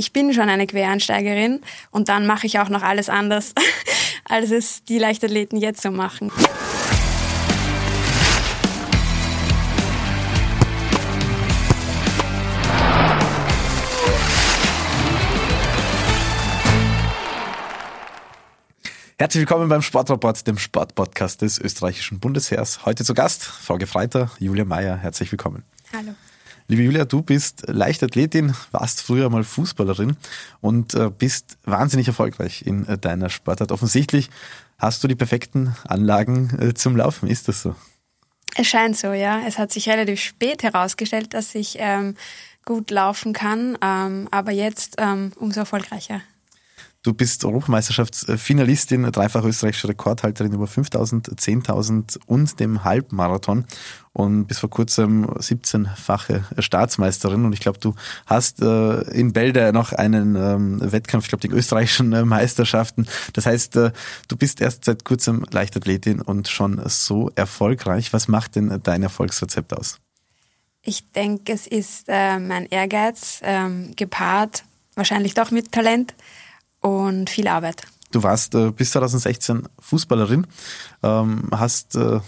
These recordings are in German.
ich bin schon eine Quereinsteigerin und dann mache ich auch noch alles anders, als es die Leichtathleten jetzt so machen. Herzlich willkommen beim Sportrapport, dem Sportpodcast des österreichischen Bundesheers. Heute zu Gast Frau Gefreiter, Julia Meyer. Herzlich willkommen. Hallo. Liebe Julia, du bist Leichtathletin, warst früher mal Fußballerin und äh, bist wahnsinnig erfolgreich in äh, deiner Sportart. Offensichtlich hast du die perfekten Anlagen äh, zum Laufen. Ist das so? Es scheint so, ja. Es hat sich relativ spät herausgestellt, dass ich ähm, gut laufen kann, ähm, aber jetzt ähm, umso erfolgreicher. Du bist Europameisterschaftsfinalistin, dreifach österreichische Rekordhalterin über 5000, 10.000 und dem Halbmarathon und bis vor kurzem 17-fache Staatsmeisterin. Und ich glaube, du hast äh, in Bälde noch einen ähm, Wettkampf, ich glaube, die österreichischen äh, Meisterschaften. Das heißt, äh, du bist erst seit kurzem Leichtathletin und schon so erfolgreich. Was macht denn dein Erfolgsrezept aus? Ich denke, es ist äh, mein Ehrgeiz ähm, gepaart, wahrscheinlich doch mit Talent und viel Arbeit. Du warst äh, bis 2016 Fußballerin, ähm, hast äh,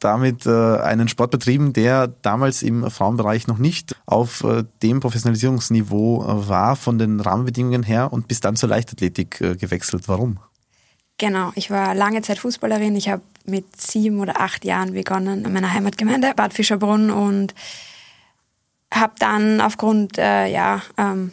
damit äh, einen Sport betrieben, der damals im Frauenbereich noch nicht auf äh, dem Professionalisierungsniveau äh, war von den Rahmenbedingungen her und bist dann zur Leichtathletik äh, gewechselt. Warum? Genau, ich war lange Zeit Fußballerin. Ich habe mit sieben oder acht Jahren begonnen in meiner Heimatgemeinde Bad Fischerbrunn und habe dann aufgrund, ja, ähm,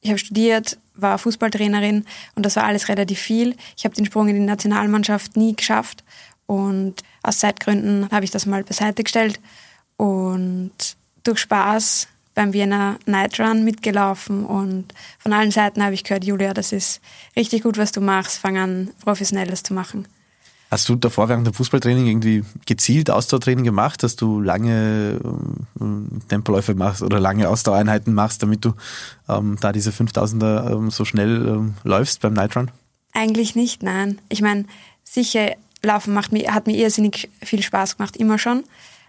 ich habe studiert, war Fußballtrainerin und das war alles relativ viel. Ich habe den Sprung in die Nationalmannschaft nie geschafft und aus Zeitgründen habe ich das mal beiseite gestellt und durch Spaß beim Wiener Night Run mitgelaufen und von allen Seiten habe ich gehört, Julia, das ist richtig gut, was du machst, fang an, professionelles zu machen. Hast du davor während dem Fußballtraining irgendwie gezielt Ausdauertraining gemacht, dass du lange ähm, Tempoläufe machst oder lange Ausdauereinheiten machst, damit du ähm, da diese 5000er ähm, so schnell ähm, läufst beim Nightrun? Eigentlich nicht, nein. Ich meine, sicher, Laufen macht mir, hat mir irrsinnig viel Spaß gemacht, immer schon.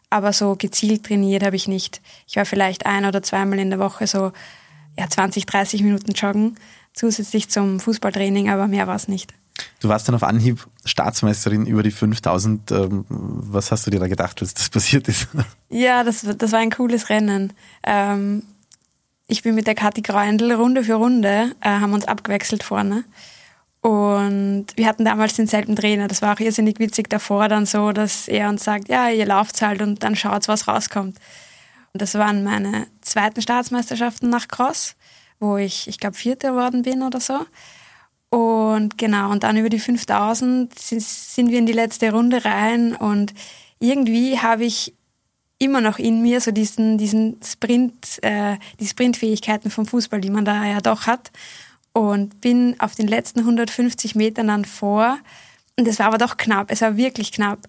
Aber so gezielt trainiert habe ich nicht. Ich war vielleicht ein oder zweimal in der Woche so ja, 20, 30 Minuten joggen, zusätzlich zum Fußballtraining, aber mehr war es nicht. Du warst dann auf Anhieb Staatsmeisterin über die 5000. Ähm, was hast du dir da gedacht, als das passiert ist? Ja, das, das war ein cooles Rennen. Ähm, ich bin mit der Kathi Greindl Runde für Runde, äh, haben uns abgewechselt vorne. Und wir hatten damals denselben Trainer. Das war auch irrsinnig witzig davor dann so, dass er uns sagt, ja, ihr lauft halt und dann schaut, was rauskommt. Und das waren meine zweiten Staatsmeisterschaften nach Cross, wo ich, ich glaube, Vierte geworden bin oder so. Und genau, und dann über die 5000 sind wir in die letzte Runde rein und irgendwie habe ich immer noch in mir so diesen, diesen Sprint, äh, die Sprintfähigkeiten vom Fußball, die man da ja doch hat. Und bin auf den letzten 150 Metern dann vor. Und es war aber doch knapp, es war wirklich knapp.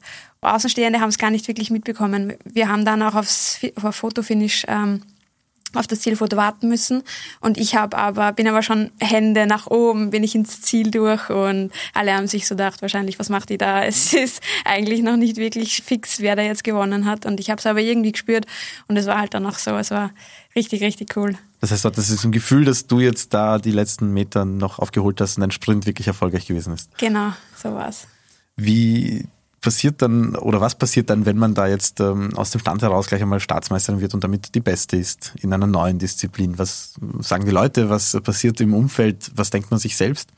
Außenstehende haben es gar nicht wirklich mitbekommen. Wir haben dann auch aufs, auf Fotofinish ähm, auf das Zielfoto warten müssen. Und ich habe aber, bin aber schon Hände nach oben, bin ich ins Ziel durch und alle haben sich so gedacht, wahrscheinlich, was macht die da? Es ist eigentlich noch nicht wirklich fix, wer da jetzt gewonnen hat. Und ich habe es aber irgendwie gespürt und es war halt dann auch so, es war richtig, richtig cool. Das heißt, das ist ein Gefühl, dass du jetzt da die letzten Meter noch aufgeholt hast und dein Sprint wirklich erfolgreich gewesen ist. Genau, so war's. Wie passiert dann oder was passiert dann, wenn man da jetzt ähm, aus dem Stand heraus gleich einmal Staatsmeisterin wird und damit die Beste ist in einer neuen Disziplin? Was sagen die Leute? Was passiert im Umfeld? Was denkt man sich selbst?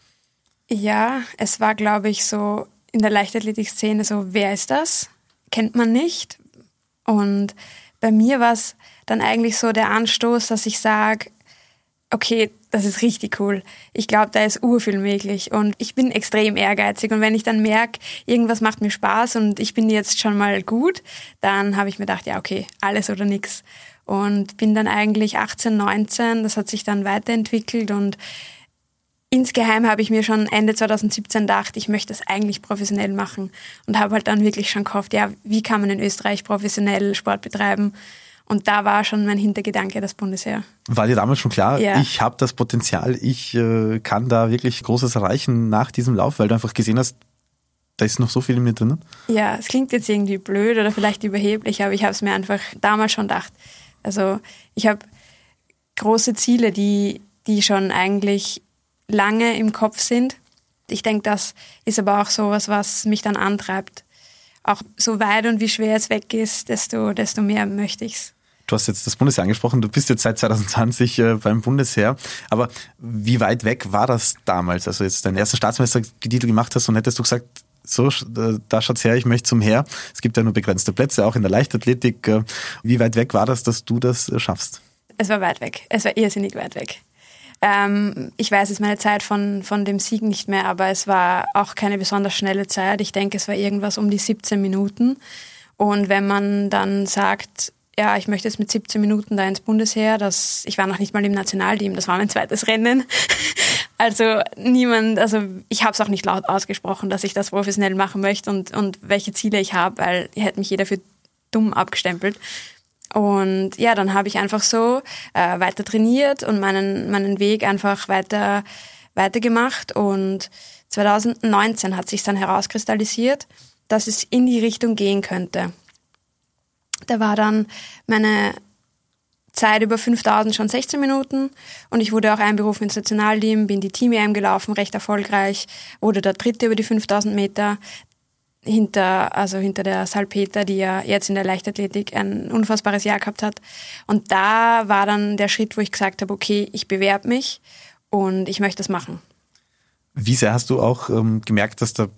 Ja, es war, glaube ich, so in der Leichtathletik-Szene so, wer ist das? Kennt man nicht. Und bei mir war es dann eigentlich so der Anstoß, dass ich sage, okay, das ist richtig cool. Ich glaube, da ist urviel möglich und ich bin extrem ehrgeizig und wenn ich dann merke, irgendwas macht mir Spaß und ich bin jetzt schon mal gut, dann habe ich mir gedacht, ja, okay, alles oder nichts. Und bin dann eigentlich 18, 19, das hat sich dann weiterentwickelt und insgeheim habe ich mir schon Ende 2017 gedacht, ich möchte das eigentlich professionell machen und habe halt dann wirklich schon gehofft, ja, wie kann man in Österreich professionell Sport betreiben? Und da war schon mein Hintergedanke das Bundesheer. War dir damals schon klar, ja. ich habe das Potenzial, ich äh, kann da wirklich Großes erreichen nach diesem Lauf, weil du einfach gesehen hast, da ist noch so viel in mir drinnen? Ja, es klingt jetzt irgendwie blöd oder vielleicht überheblich, aber ich habe es mir einfach damals schon gedacht. Also ich habe große Ziele, die die schon eigentlich lange im Kopf sind. Ich denke, das ist aber auch so was, was mich dann antreibt. Auch so weit und wie schwer es weg ist, desto, desto mehr möchte ich es. Du hast jetzt das Bundesheer angesprochen, du bist jetzt seit 2020 äh, beim Bundesheer, aber wie weit weg war das damals? Also jetzt dein erster Staatsmeister, die du gemacht hast und hättest du gesagt, so, äh, da schaut's her, ich möchte zum Heer. Es gibt ja nur begrenzte Plätze, auch in der Leichtathletik. Äh, wie weit weg war das, dass du das schaffst? Es war weit weg. Es war irrsinnig weit weg. Ähm, ich weiß jetzt meine Zeit von, von dem Sieg nicht mehr, aber es war auch keine besonders schnelle Zeit. Ich denke, es war irgendwas um die 17 Minuten. Und wenn man dann sagt, ja, ich möchte jetzt mit 17 Minuten da ins Bundesheer, das, ich war noch nicht mal im Nationalteam, das war mein zweites Rennen. Also niemand, also ich habe es auch nicht laut ausgesprochen, dass ich das professionell machen möchte und, und welche Ziele ich habe, weil hätte mich jeder für dumm abgestempelt. Und ja, dann habe ich einfach so äh, weiter trainiert und meinen, meinen Weg einfach weiter, weiter gemacht. Und 2019 hat sich dann herauskristallisiert, dass es in die Richtung gehen könnte. Da war dann meine Zeit über 5000 schon 16 Minuten und ich wurde auch einberufen ins Nationalteam, bin die Team-EM gelaufen, recht erfolgreich, wurde der Dritte über die 5000 Meter hinter, also hinter der Salpeter, die ja jetzt in der Leichtathletik ein unfassbares Jahr gehabt hat. Und da war dann der Schritt, wo ich gesagt habe, okay, ich bewerbe mich und ich möchte das machen. Wie sehr hast du auch ähm, gemerkt, dass da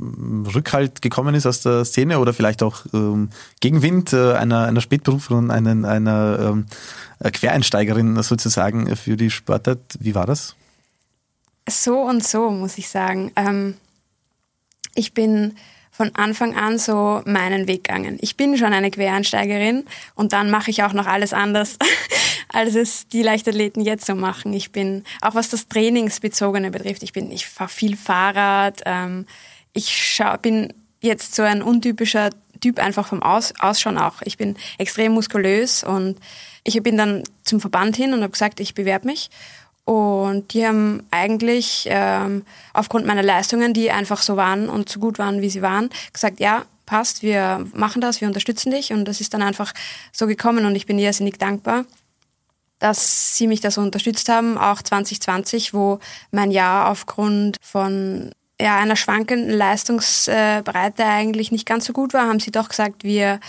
ähm, Rückhalt gekommen ist aus der Szene oder vielleicht auch ähm, Gegenwind äh, einer, einer Spätberuflerin, einer, einer ähm, Quereinsteigerin sozusagen für die Sportart? Wie war das? So und so, muss ich sagen. Ähm, ich bin von Anfang an so meinen Weg gegangen. Ich bin schon eine Quereinsteigerin und dann mache ich auch noch alles anders, als es die Leichtathleten jetzt so machen. Ich bin, auch was das Trainingsbezogene betrifft, ich bin, ich fahre viel Fahrrad, ähm, ich schau, bin jetzt so ein untypischer Typ einfach vom Aus, Ausschauen auch. Ich bin extrem muskulös und ich bin dann zum Verband hin und habe gesagt, ich bewerbe mich. Und die haben eigentlich ähm, aufgrund meiner Leistungen, die einfach so waren und so gut waren, wie sie waren, gesagt, ja, passt, wir machen das, wir unterstützen dich. Und das ist dann einfach so gekommen und ich bin irrsinnig dankbar, dass sie mich da so unterstützt haben, auch 2020, wo mein Jahr aufgrund von ja, einer schwankenden Leistungsbreite eigentlich nicht ganz so gut war, haben sie doch gesagt, wir,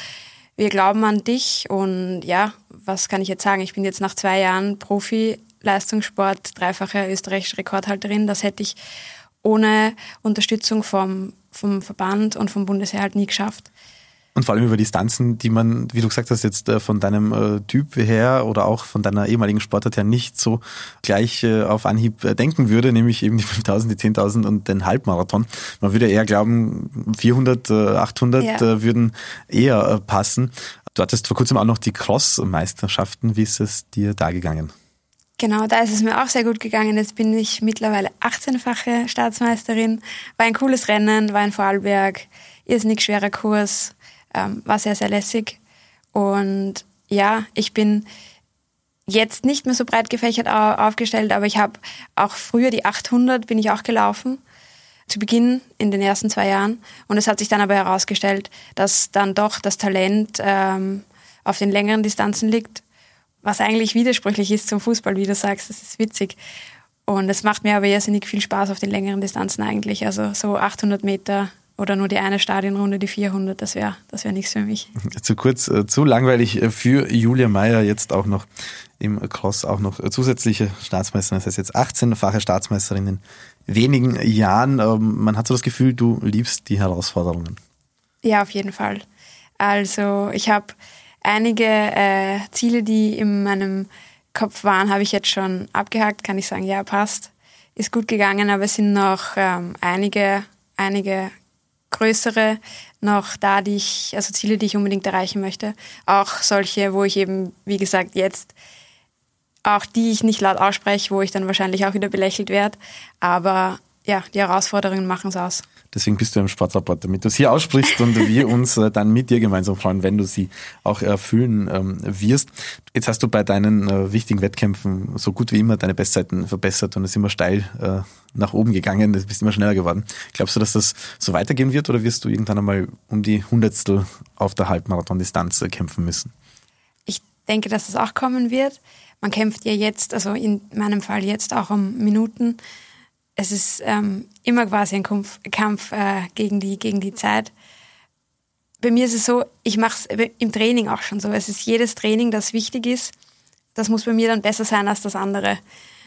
wir glauben an dich. Und ja, was kann ich jetzt sagen? Ich bin jetzt nach zwei Jahren Profi Leistungssport, dreifache österreichische Rekordhalterin. Das hätte ich ohne Unterstützung vom, vom Verband und vom Bundesheer halt nie geschafft. Und vor allem über Distanzen, die man, wie du gesagt hast, jetzt äh, von deinem äh, Typ her oder auch von deiner ehemaligen Sportart her nicht so gleich äh, auf Anhieb denken würde, nämlich eben die 5000, die 10.000 und den Halbmarathon. Man würde eher glauben, 400, 800 ja. würden eher passen. Du hattest vor kurzem auch noch die Cross-Meisterschaften. Wie ist es dir da gegangen? Genau, da ist es mir auch sehr gut gegangen. Jetzt bin ich mittlerweile 18-fache Staatsmeisterin. War ein cooles Rennen, war in Vorarlberg, irrsinnig schwerer Kurs, ähm, war sehr, sehr lässig. Und ja, ich bin jetzt nicht mehr so breit gefächert aufgestellt, aber ich habe auch früher die 800 bin ich auch gelaufen zu Beginn in den ersten zwei Jahren. Und es hat sich dann aber herausgestellt, dass dann doch das Talent ähm, auf den längeren Distanzen liegt was eigentlich widersprüchlich ist zum Fußball, wie du sagst. Das ist witzig. Und es macht mir aber irrsinnig viel Spaß auf den längeren Distanzen eigentlich. Also so 800 Meter oder nur die eine Stadionrunde, die 400, das wäre das wär nichts für mich. Zu kurz, äh, zu langweilig äh, für Julia Meyer jetzt auch noch im Cross auch noch zusätzliche Staatsmeisterin, das heißt jetzt 18-fache Staatsmeisterin in wenigen Jahren. Ähm, man hat so das Gefühl, du liebst die Herausforderungen. Ja, auf jeden Fall. Also ich habe einige äh, Ziele, die in meinem Kopf waren, habe ich jetzt schon abgehakt. Kann ich sagen, ja, passt. Ist gut gegangen, aber es sind noch ähm, einige, einige größere noch da, die ich, also Ziele, die ich unbedingt erreichen möchte. Auch solche, wo ich eben, wie gesagt, jetzt auch die ich nicht laut ausspreche, wo ich dann wahrscheinlich auch wieder belächelt werde. Aber ja, die Herausforderungen machen es aus. Deswegen bist du im Sportrapport, damit du sie aussprichst und wir uns äh, dann mit dir gemeinsam freuen, wenn du sie auch erfüllen ähm, wirst. Jetzt hast du bei deinen äh, wichtigen Wettkämpfen so gut wie immer deine Bestzeiten verbessert und es ist immer steil äh, nach oben gegangen, du bist immer schneller geworden. Glaubst du, dass das so weitergehen wird oder wirst du irgendwann einmal um die Hundertstel auf der Halbmarathon-Distanz kämpfen müssen? Ich denke, dass das auch kommen wird. man kämpft ja jetzt, also in meinem Fall jetzt auch um Minuten. Es ist ähm, immer quasi ein Kampf, Kampf äh, gegen, die, gegen die Zeit. Bei mir ist es so, ich mache es im Training auch schon so. Es ist jedes Training, das wichtig ist, das muss bei mir dann besser sein als das andere.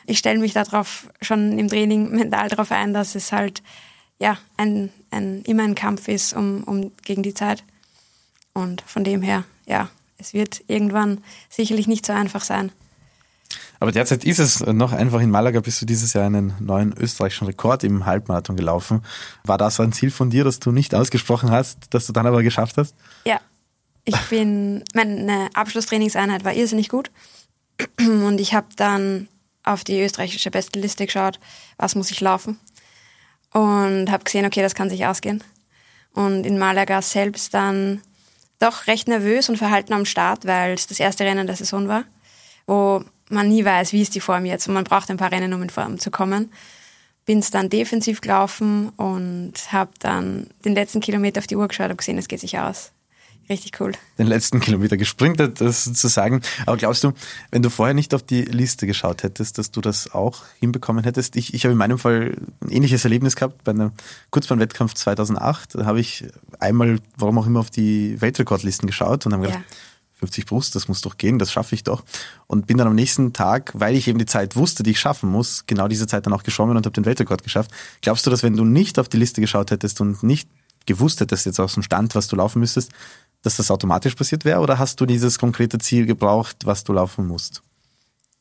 Ich stelle mich darauf schon im Training mental darauf ein, dass es halt ja ein, ein, immer ein Kampf ist um, um gegen die Zeit. Und von dem her, ja, es wird irgendwann sicherlich nicht so einfach sein. Aber derzeit ist es noch einfach. In Malaga bist du dieses Jahr einen neuen österreichischen Rekord im Halbmarathon gelaufen. War das ein Ziel von dir, das du nicht ausgesprochen hast, das du dann aber geschafft hast? Ja. Ich bin, meine Abschlusstrainingseinheit war irrsinnig gut. Und ich habe dann auf die österreichische Bestliste geschaut, was muss ich laufen. Und habe gesehen, okay, das kann sich ausgehen. Und in Malaga selbst dann doch recht nervös und verhalten am Start, weil es das erste Rennen der Saison war, wo man nie weiß, wie ist die Form jetzt und man braucht ein paar Rennen, um in Form zu kommen. Bin es dann defensiv gelaufen und habe dann den letzten Kilometer auf die Uhr geschaut und gesehen, es geht sich aus. Richtig cool. Den letzten Kilometer gesprintet, das sozusagen. Aber glaubst du, wenn du vorher nicht auf die Liste geschaut hättest, dass du das auch hinbekommen hättest? Ich, ich habe in meinem Fall ein ähnliches Erlebnis gehabt bei einem Kurzbahnwettkampf 2008. Da habe ich einmal, warum auch immer, auf die Weltrekordlisten geschaut und habe gedacht, ja 50 Brust, das muss doch gehen, das schaffe ich doch. Und bin dann am nächsten Tag, weil ich eben die Zeit wusste, die ich schaffen muss, genau diese Zeit dann auch geschwommen und habe den Weltrekord geschafft. Glaubst du, dass wenn du nicht auf die Liste geschaut hättest und nicht gewusst hättest jetzt aus dem Stand, was du laufen müsstest, dass das automatisch passiert wäre? Oder hast du dieses konkrete Ziel gebraucht, was du laufen musst?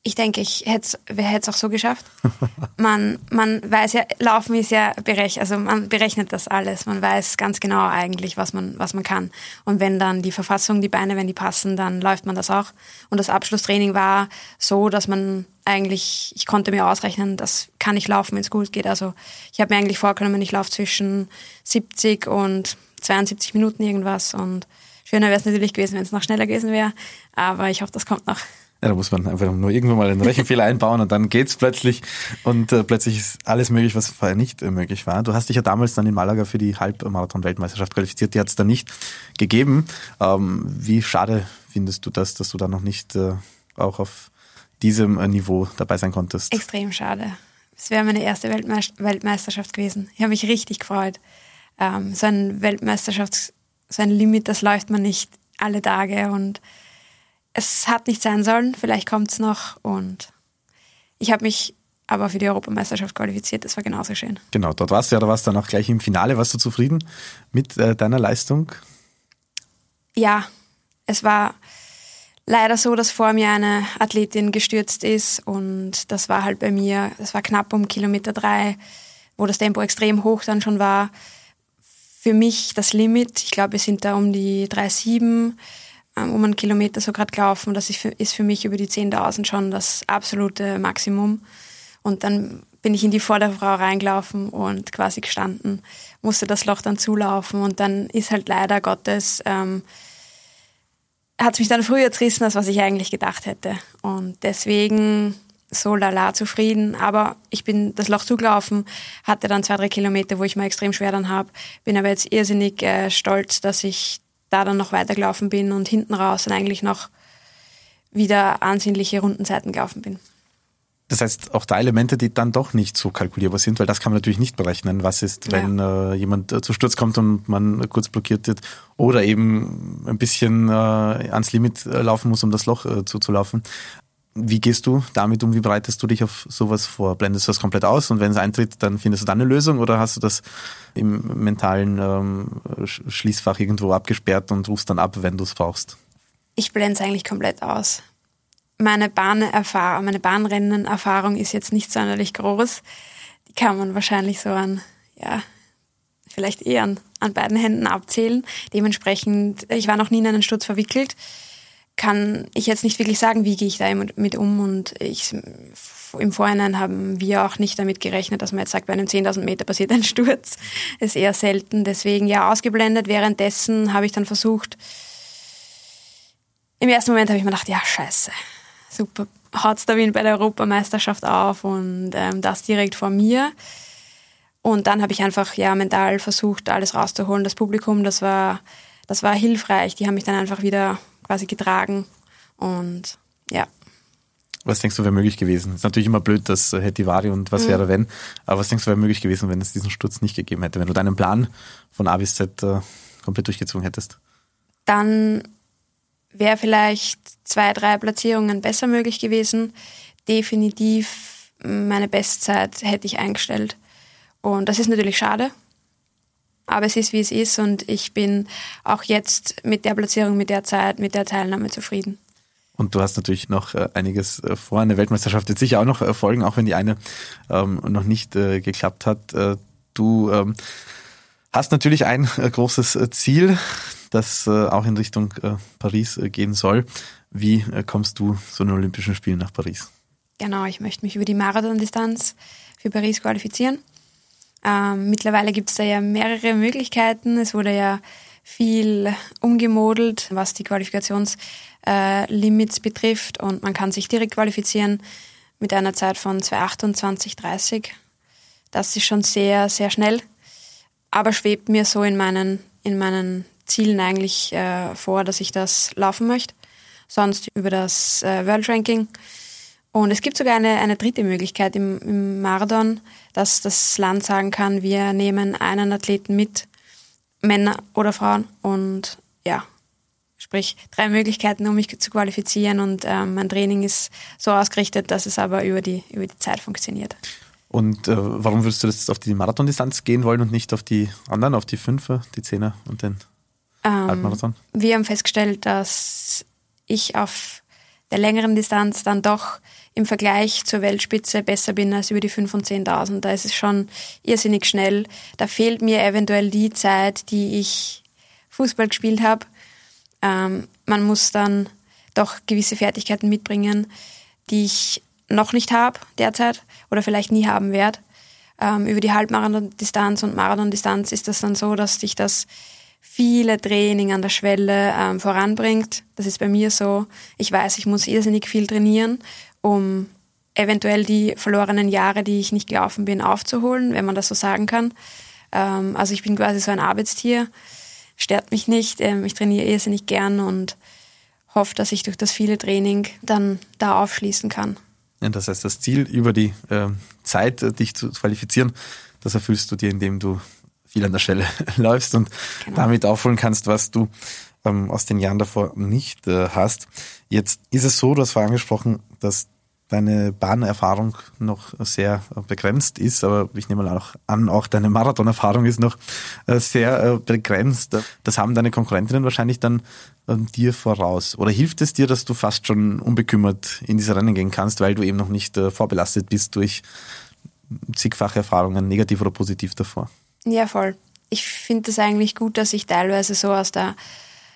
Ich denke, ich hätte es auch so geschafft. Man, man weiß ja, Laufen ist ja berechnet, also man berechnet das alles. Man weiß ganz genau eigentlich, was man, was man kann. Und wenn dann die Verfassung, die Beine, wenn die passen, dann läuft man das auch. Und das Abschlusstraining war so, dass man eigentlich, ich konnte mir ausrechnen, das kann ich laufen, wenn es gut geht. Also ich habe mir eigentlich vorgenommen, ich laufe zwischen 70 und 72 Minuten irgendwas. Und schöner wäre es natürlich gewesen, wenn es noch schneller gewesen wäre. Aber ich hoffe, das kommt noch. Ja, da muss man einfach nur irgendwann mal einen Rechenfehler einbauen und dann geht's plötzlich und äh, plötzlich ist alles möglich, was vorher nicht äh, möglich war. Du hast dich ja damals dann in Malaga für die Halbmarathon-Weltmeisterschaft qualifiziert, die hat es dann nicht gegeben. Ähm, wie schade findest du das, dass du da noch nicht äh, auch auf diesem äh, Niveau dabei sein konntest? Extrem schade. Es wäre meine erste Weltme Weltmeisterschaft gewesen. Ich habe mich richtig gefreut. Ähm, so ein Weltmeisterschaft, so ein Limit, das läuft man nicht alle Tage und es hat nicht sein sollen, vielleicht kommt es noch und ich habe mich aber für die Europameisterschaft qualifiziert, das war genauso schön. Genau, dort warst du ja, da warst du dann auch gleich im Finale. Warst du zufrieden mit äh, deiner Leistung? Ja, es war leider so, dass vor mir eine Athletin gestürzt ist und das war halt bei mir, das war knapp um Kilometer drei, wo das Tempo extrem hoch dann schon war. Für mich das Limit, ich glaube, wir sind da um die 3,7 ähm, um einen Kilometer so gerade gelaufen. Das ist für, ist für mich über die 10.000 schon das absolute Maximum. Und dann bin ich in die Vorderfrau reingelaufen und quasi gestanden, musste das Loch dann zulaufen und dann ist halt leider Gottes, ähm, hat es mich dann früher zerrissen, als was ich eigentlich gedacht hätte. Und deswegen so lala zufrieden, aber ich bin das Loch zugelaufen, hatte dann zwei, drei Kilometer, wo ich mal extrem schwer dann habe, bin aber jetzt irrsinnig äh, stolz, dass ich da dann noch weitergelaufen bin und hinten raus dann eigentlich noch wieder ansehnliche Rundenzeiten gelaufen bin. Das heißt, auch da Elemente, die dann doch nicht so kalkulierbar sind, weil das kann man natürlich nicht berechnen. Was ist, wenn ja. äh, jemand äh, zu Sturz kommt und man kurz blockiert wird oder eben ein bisschen äh, ans Limit äh, laufen muss, um das Loch äh, zuzulaufen. Wie gehst du damit um? Wie bereitest du dich auf sowas vor? Blendest du das komplett aus und wenn es eintritt, dann findest du dann eine Lösung oder hast du das im mentalen ähm, Schließfach irgendwo abgesperrt und rufst dann ab, wenn du es brauchst? Ich blende es eigentlich komplett aus. Meine Bahnerfahrung, meine Bahnrennenerfahrung ist jetzt nicht sonderlich groß. Die kann man wahrscheinlich so an, ja, vielleicht eher an, an beiden Händen abzählen. Dementsprechend, ich war noch nie in einen Sturz verwickelt kann ich jetzt nicht wirklich sagen, wie gehe ich da mit um. Und ich, im Vorhinein haben wir auch nicht damit gerechnet, dass man jetzt sagt, bei einem 10.000 Meter passiert ein Sturz. Ist eher selten. Deswegen ja, ausgeblendet. Währenddessen habe ich dann versucht, im ersten Moment habe ich mir gedacht, ja, scheiße, super, haut's da wie bei der Europameisterschaft auf und ähm, das direkt vor mir. Und dann habe ich einfach ja mental versucht, alles rauszuholen. Das Publikum, das war, das war hilfreich. Die haben mich dann einfach wieder quasi getragen. Und ja. Was denkst du, wäre möglich gewesen? Ist natürlich immer blöd, dass äh, hätte Vari und was mhm. wäre wenn. Aber was denkst du, wäre möglich gewesen, wenn es diesen Sturz nicht gegeben hätte? Wenn du deinen Plan von A bis Z äh, komplett durchgezogen hättest? Dann wäre vielleicht zwei, drei Platzierungen besser möglich gewesen. Definitiv meine Bestzeit hätte ich eingestellt. Und das ist natürlich schade. Aber es ist, wie es ist. Und ich bin auch jetzt mit der Platzierung, mit der Zeit, mit der Teilnahme zufrieden. Und du hast natürlich noch äh, einiges äh, vor. Eine Weltmeisterschaft wird sicher auch noch erfolgen, auch wenn die eine ähm, noch nicht äh, geklappt hat. Äh, du ähm, hast natürlich ein äh, großes äh, Ziel, das auch in Richtung Paris gehen soll. Wie kommst du zu den Olympischen Spielen nach Paris? Genau, ich möchte mich über die Marathondistanz für Paris qualifizieren. Ähm, mittlerweile gibt es da ja mehrere Möglichkeiten. Es wurde ja viel umgemodelt, was die Qualifikationslimits äh, betrifft und man kann sich direkt qualifizieren mit einer Zeit von 2,28,30. Das ist schon sehr, sehr schnell, aber schwebt mir so in meinen, in meinen Zielen eigentlich äh, vor, dass ich das laufen möchte. Sonst über das äh, World Ranking. Und es gibt sogar eine, eine dritte Möglichkeit im, im Marathon, dass das Land sagen kann, wir nehmen einen Athleten mit Männer oder Frauen und ja, sprich drei Möglichkeiten, um mich zu qualifizieren und ähm, mein Training ist so ausgerichtet, dass es aber über die, über die Zeit funktioniert. Und äh, warum würdest du das auf die Marathondistanz gehen wollen und nicht auf die anderen, auf die Fünfer, die Zehner und den ähm, Halbmarathon? Wir haben festgestellt, dass ich auf der längeren Distanz dann doch im Vergleich zur Weltspitze besser bin als über die 5 und 10.000. Da ist es schon irrsinnig schnell. Da fehlt mir eventuell die Zeit, die ich Fußball gespielt habe. Ähm, man muss dann doch gewisse Fertigkeiten mitbringen, die ich noch nicht habe derzeit oder vielleicht nie haben werde. Ähm, über die Halbmarathon-Distanz und Marathon-Distanz ist das dann so, dass sich das viele Training an der Schwelle ähm, voranbringt. Das ist bei mir so. Ich weiß, ich muss irrsinnig viel trainieren um eventuell die verlorenen Jahre, die ich nicht gelaufen bin, aufzuholen, wenn man das so sagen kann. Ähm, also ich bin quasi so ein Arbeitstier, stört mich nicht. Ähm, ich trainiere irrsinnig gern und hoffe, dass ich durch das viele Training dann da aufschließen kann. Ja, das heißt, das Ziel über die äh, Zeit, dich zu qualifizieren, das erfüllst du dir, indem du viel an der Stelle läufst und genau. damit aufholen kannst, was du ähm, aus den Jahren davor nicht äh, hast. Jetzt ist es so, du hast vorher angesprochen, dass deine Bahnerfahrung noch sehr begrenzt ist, aber ich nehme mal auch an, auch deine Marathonerfahrung ist noch äh, sehr äh, begrenzt. Das haben deine Konkurrentinnen wahrscheinlich dann ähm, dir voraus. Oder hilft es dir, dass du fast schon unbekümmert in diese Rennen gehen kannst, weil du eben noch nicht äh, vorbelastet bist durch zigfache Erfahrungen, negativ oder positiv davor? Ja, voll. Ich finde es eigentlich gut, dass ich teilweise so aus der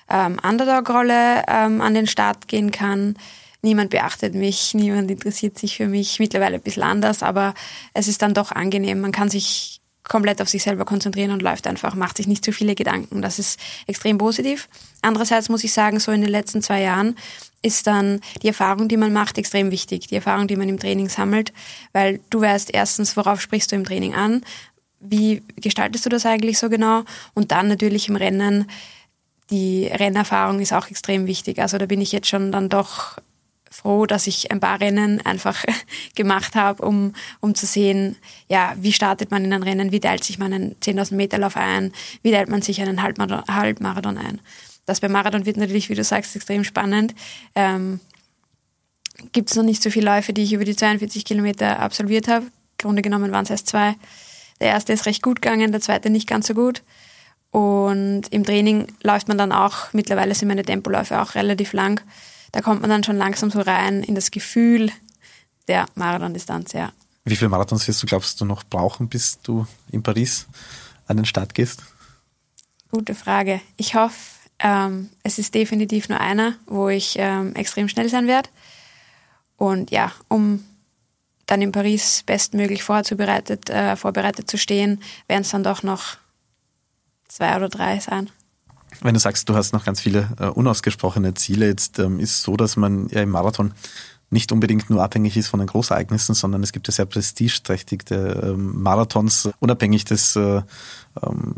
ähm, Underdog-Rolle ähm, an den Start gehen kann niemand beachtet mich, niemand interessiert sich für mich. Mittlerweile ein bisschen anders, aber es ist dann doch angenehm. Man kann sich komplett auf sich selber konzentrieren und läuft einfach, macht sich nicht zu viele Gedanken. Das ist extrem positiv. Andererseits muss ich sagen, so in den letzten zwei Jahren ist dann die Erfahrung, die man macht, extrem wichtig. Die Erfahrung, die man im Training sammelt, weil du weißt erstens, worauf sprichst du im Training an, wie gestaltest du das eigentlich so genau und dann natürlich im Rennen, die Rennerfahrung ist auch extrem wichtig. Also da bin ich jetzt schon dann doch froh, dass ich ein paar Rennen einfach gemacht habe, um, um zu sehen, ja, wie startet man in ein Rennen, wie teilt sich man einen 10.000 Meter Lauf ein, wie teilt man sich einen Halbmarathon, Halbmarathon ein. Das beim Marathon wird natürlich, wie du sagst, extrem spannend. Ähm, Gibt es noch nicht so viele Läufe, die ich über die 42 Kilometer absolviert habe. Grunde genommen waren es erst zwei. Der erste ist recht gut gegangen, der zweite nicht ganz so gut. Und im Training läuft man dann auch, mittlerweile sind meine Tempoläufe auch relativ lang da kommt man dann schon langsam so rein in das Gefühl der Marathondistanz, ja. Wie viele Marathons wirst du, glaubst du, noch brauchen, bis du in Paris an den Start gehst? Gute Frage. Ich hoffe, ähm, es ist definitiv nur einer, wo ich ähm, extrem schnell sein werde. Und ja, um dann in Paris bestmöglich vorzubereitet, äh, vorbereitet zu stehen, werden es dann doch noch zwei oder drei sein. Wenn du sagst, du hast noch ganz viele äh, unausgesprochene Ziele, jetzt ähm, ist es so, dass man ja im Marathon nicht unbedingt nur abhängig ist von den Großereignissen, sondern es gibt ja sehr prestigeträchtige ähm, Marathons, unabhängig des äh, ähm,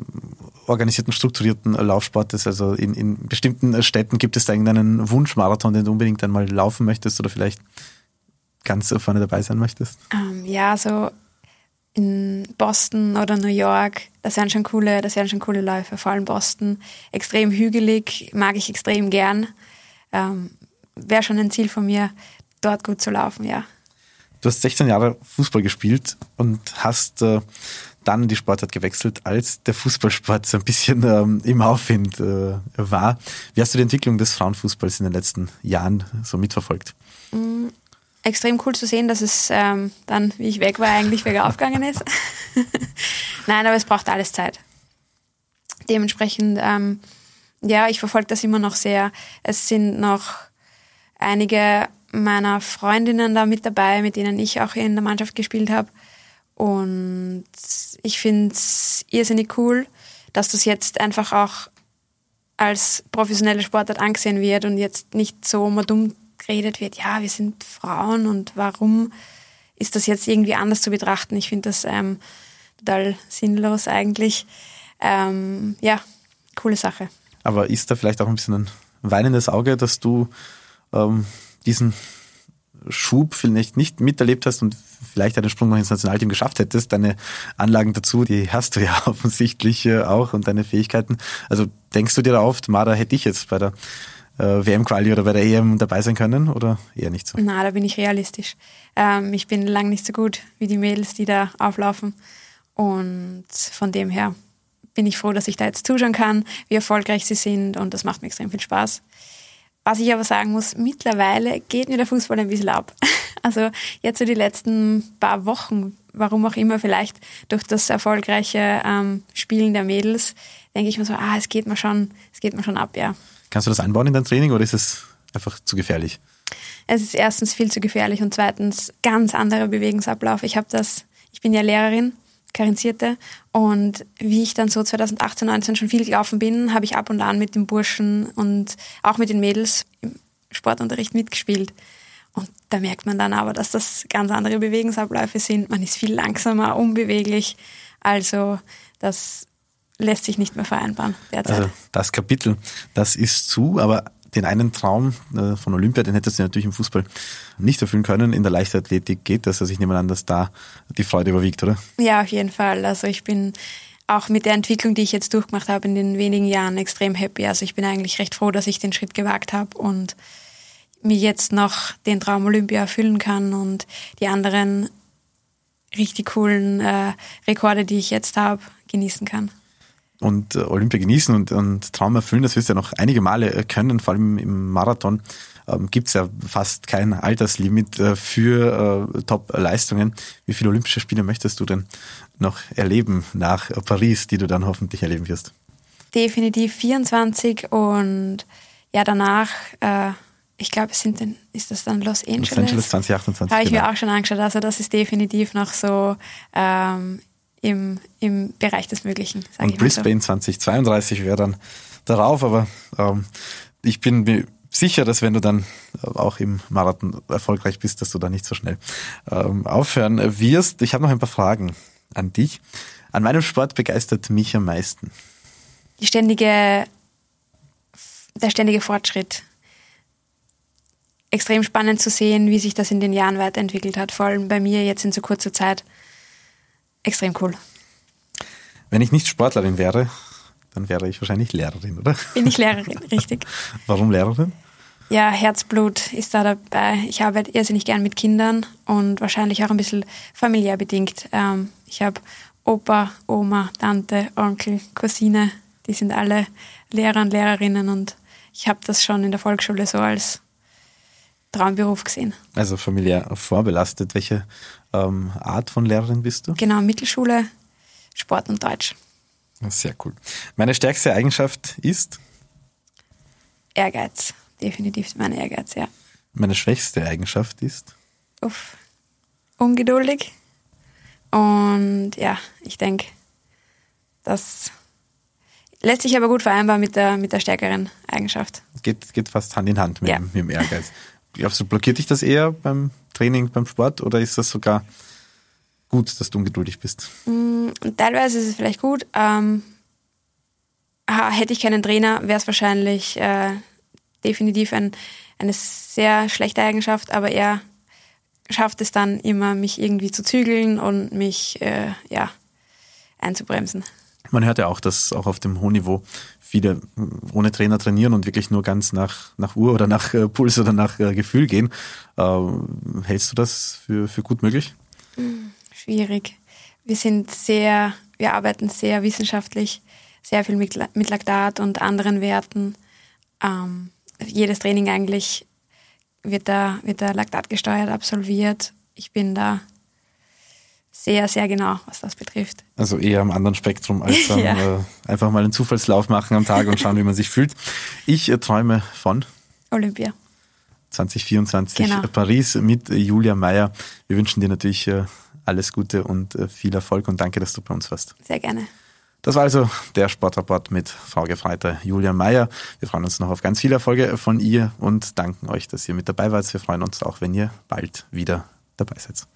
organisierten, strukturierten Laufsportes. Also in, in bestimmten Städten gibt es da irgendeinen Wunschmarathon, den du unbedingt einmal laufen möchtest oder vielleicht ganz vorne dabei sein möchtest? Ähm, ja, so in Boston oder New York, das wären schon coole, das wären schon coole Läufe, vor allem Boston. Extrem hügelig, mag ich extrem gern. Ähm, wäre schon ein Ziel von mir, dort gut zu laufen, ja. Du hast 16 Jahre Fußball gespielt und hast äh, dann die Sportart gewechselt, als der Fußballsport so ein bisschen ähm, im Aufwind äh, war. Wie hast du die Entwicklung des Frauenfußballs in den letzten Jahren so mitverfolgt? Extrem cool zu sehen, dass es ähm, dann, wie ich weg war, eigentlich wieder aufgegangen ist. Nein, aber es braucht alles Zeit. Dementsprechend, ähm, ja, ich verfolge das immer noch sehr. Es sind noch einige meiner Freundinnen da mit dabei, mit denen ich auch in der Mannschaft gespielt habe. Und ich finde es irrsinnig cool, dass das jetzt einfach auch als professionelle Sportart angesehen wird und jetzt nicht so dumm geredet wird, ja, wir sind Frauen und warum ist das jetzt irgendwie anders zu betrachten? Ich finde das ähm, total sinnlos eigentlich. Ähm, ja, coole Sache. Aber ist da vielleicht auch ein bisschen ein weinendes Auge, dass du ähm, diesen Schub vielleicht nicht miterlebt hast und vielleicht einen Sprung noch ins Nationalteam geschafft hättest. Deine Anlagen dazu, die hast du ja offensichtlich äh, auch und deine Fähigkeiten. Also denkst du dir da oft, Mara, hätte ich jetzt bei der WM-Quali oder bei der EM dabei sein können oder eher nicht so? Na, da bin ich realistisch. Ähm, ich bin lang nicht so gut wie die Mädels, die da auflaufen. Und von dem her bin ich froh, dass ich da jetzt zuschauen kann, wie erfolgreich sie sind und das macht mir extrem viel Spaß. Was ich aber sagen muss, mittlerweile geht mir der Fußball ein bisschen ab. Also jetzt so die letzten paar Wochen, warum auch immer, vielleicht durch das erfolgreiche ähm, Spielen der Mädels, denke ich mir so, ah, es geht mir schon, es geht mir schon ab, ja. Kannst du das einbauen in dein Training oder ist es einfach zu gefährlich? Es ist erstens viel zu gefährlich und zweitens ganz anderer Bewegungsablauf. Ich habe das, ich bin ja Lehrerin Karenzierte. Und wie ich dann so 2018, 19 schon viel gelaufen bin, habe ich ab und an mit den Burschen und auch mit den Mädels im Sportunterricht mitgespielt. Und da merkt man dann aber, dass das ganz andere Bewegungsabläufe sind. Man ist viel langsamer, unbeweglich. Also das lässt sich nicht mehr vereinbaren derzeit. Also das Kapitel, das ist zu, aber den einen Traum äh, von Olympia, den hättest du natürlich im Fußball nicht erfüllen können. In der Leichtathletik geht das. Also ich nehme an, dass da die Freude überwiegt, oder? Ja, auf jeden Fall. Also ich bin auch mit der Entwicklung, die ich jetzt durchgemacht habe in den wenigen Jahren, extrem happy. Also ich bin eigentlich recht froh, dass ich den Schritt gewagt habe und mir jetzt noch den Traum Olympia erfüllen kann und die anderen richtig coolen äh, Rekorde, die ich jetzt habe, genießen kann und äh, Olympia genießen und, und Traum erfüllen, das wirst du ja noch einige Male äh, können, vor allem im Marathon ähm, gibt es ja fast kein Alterslimit äh, für äh, Top-Leistungen. Wie viele Olympische Spiele möchtest du denn noch erleben nach Paris, die du dann hoffentlich erleben wirst? Definitiv 24 und ja, danach, äh, ich glaube, sind denn, ist das dann Los Angeles? Los Angeles 2028. Habe ich genau. mir auch schon angeschaut. Also das ist definitiv noch so ähm, im, im Bereich des Möglichen. Und Brisbane so. 2032 wäre dann darauf, aber ähm, ich bin mir sicher, dass wenn du dann auch im Marathon erfolgreich bist, dass du da nicht so schnell ähm, aufhören wirst. Ich habe noch ein paar Fragen an dich. An meinem Sport begeistert mich am meisten. Die ständige, der ständige Fortschritt. Extrem spannend zu sehen, wie sich das in den Jahren weiterentwickelt hat, vor allem bei mir jetzt in so kurzer Zeit extrem cool. Wenn ich nicht Sportlerin wäre, dann wäre ich wahrscheinlich Lehrerin, oder? Bin ich Lehrerin, richtig. Warum Lehrerin? Ja, Herzblut ist da dabei. Ich arbeite irrsinnig gern mit Kindern und wahrscheinlich auch ein bisschen familiär bedingt. Ähm, ich habe Opa, Oma, Tante, Onkel, Cousine, die sind alle Lehrer und Lehrerinnen und ich habe das schon in der Volksschule so als Traumberuf gesehen. Also familiär vorbelastet. Welche ähm, Art von Lehrerin bist du? Genau, Mittelschule, Sport und Deutsch. Sehr cool. Meine stärkste Eigenschaft ist? Ehrgeiz. Definitiv mein Ehrgeiz, ja. Meine schwächste Eigenschaft ist? Uff. Ungeduldig. Und ja, ich denke, das lässt sich aber gut vereinbaren mit der, mit der stärkeren Eigenschaft. Geht, geht fast Hand in Hand mit, ja. mit dem Ehrgeiz. Glaubst du, blockiert dich das eher beim Training, beim Sport oder ist das sogar gut, dass du ungeduldig bist? Mm, teilweise ist es vielleicht gut. Ähm, hätte ich keinen Trainer, wäre es wahrscheinlich äh, definitiv ein, eine sehr schlechte Eigenschaft, aber eher schafft es dann immer, mich irgendwie zu zügeln und mich äh, ja, einzubremsen. Man hört ja auch, dass auch auf dem hohen Niveau viele ohne Trainer trainieren und wirklich nur ganz nach, nach Uhr oder nach äh, Puls oder nach äh, Gefühl gehen. Äh, hältst du das für, für gut möglich? Hm, schwierig. Wir sind sehr, wir arbeiten sehr wissenschaftlich, sehr viel mit, mit Laktat und anderen Werten. Ähm, jedes Training eigentlich wird da, wird da Laktat gesteuert absolviert. Ich bin da sehr, sehr genau, was das betrifft. Also eher am anderen Spektrum als am, ja. äh, einfach mal einen Zufallslauf machen am Tag und schauen, wie man sich fühlt. Ich äh, träume von Olympia. 2024 genau. Paris mit Julia Meyer. Wir wünschen dir natürlich äh, alles Gute und äh, viel Erfolg und danke, dass du bei uns warst. Sehr gerne. Das war also der Sportrapport mit Frau Gefreiter Julia Meyer. Wir freuen uns noch auf ganz viele Erfolge von ihr und danken euch, dass ihr mit dabei wart. Wir freuen uns auch, wenn ihr bald wieder dabei seid.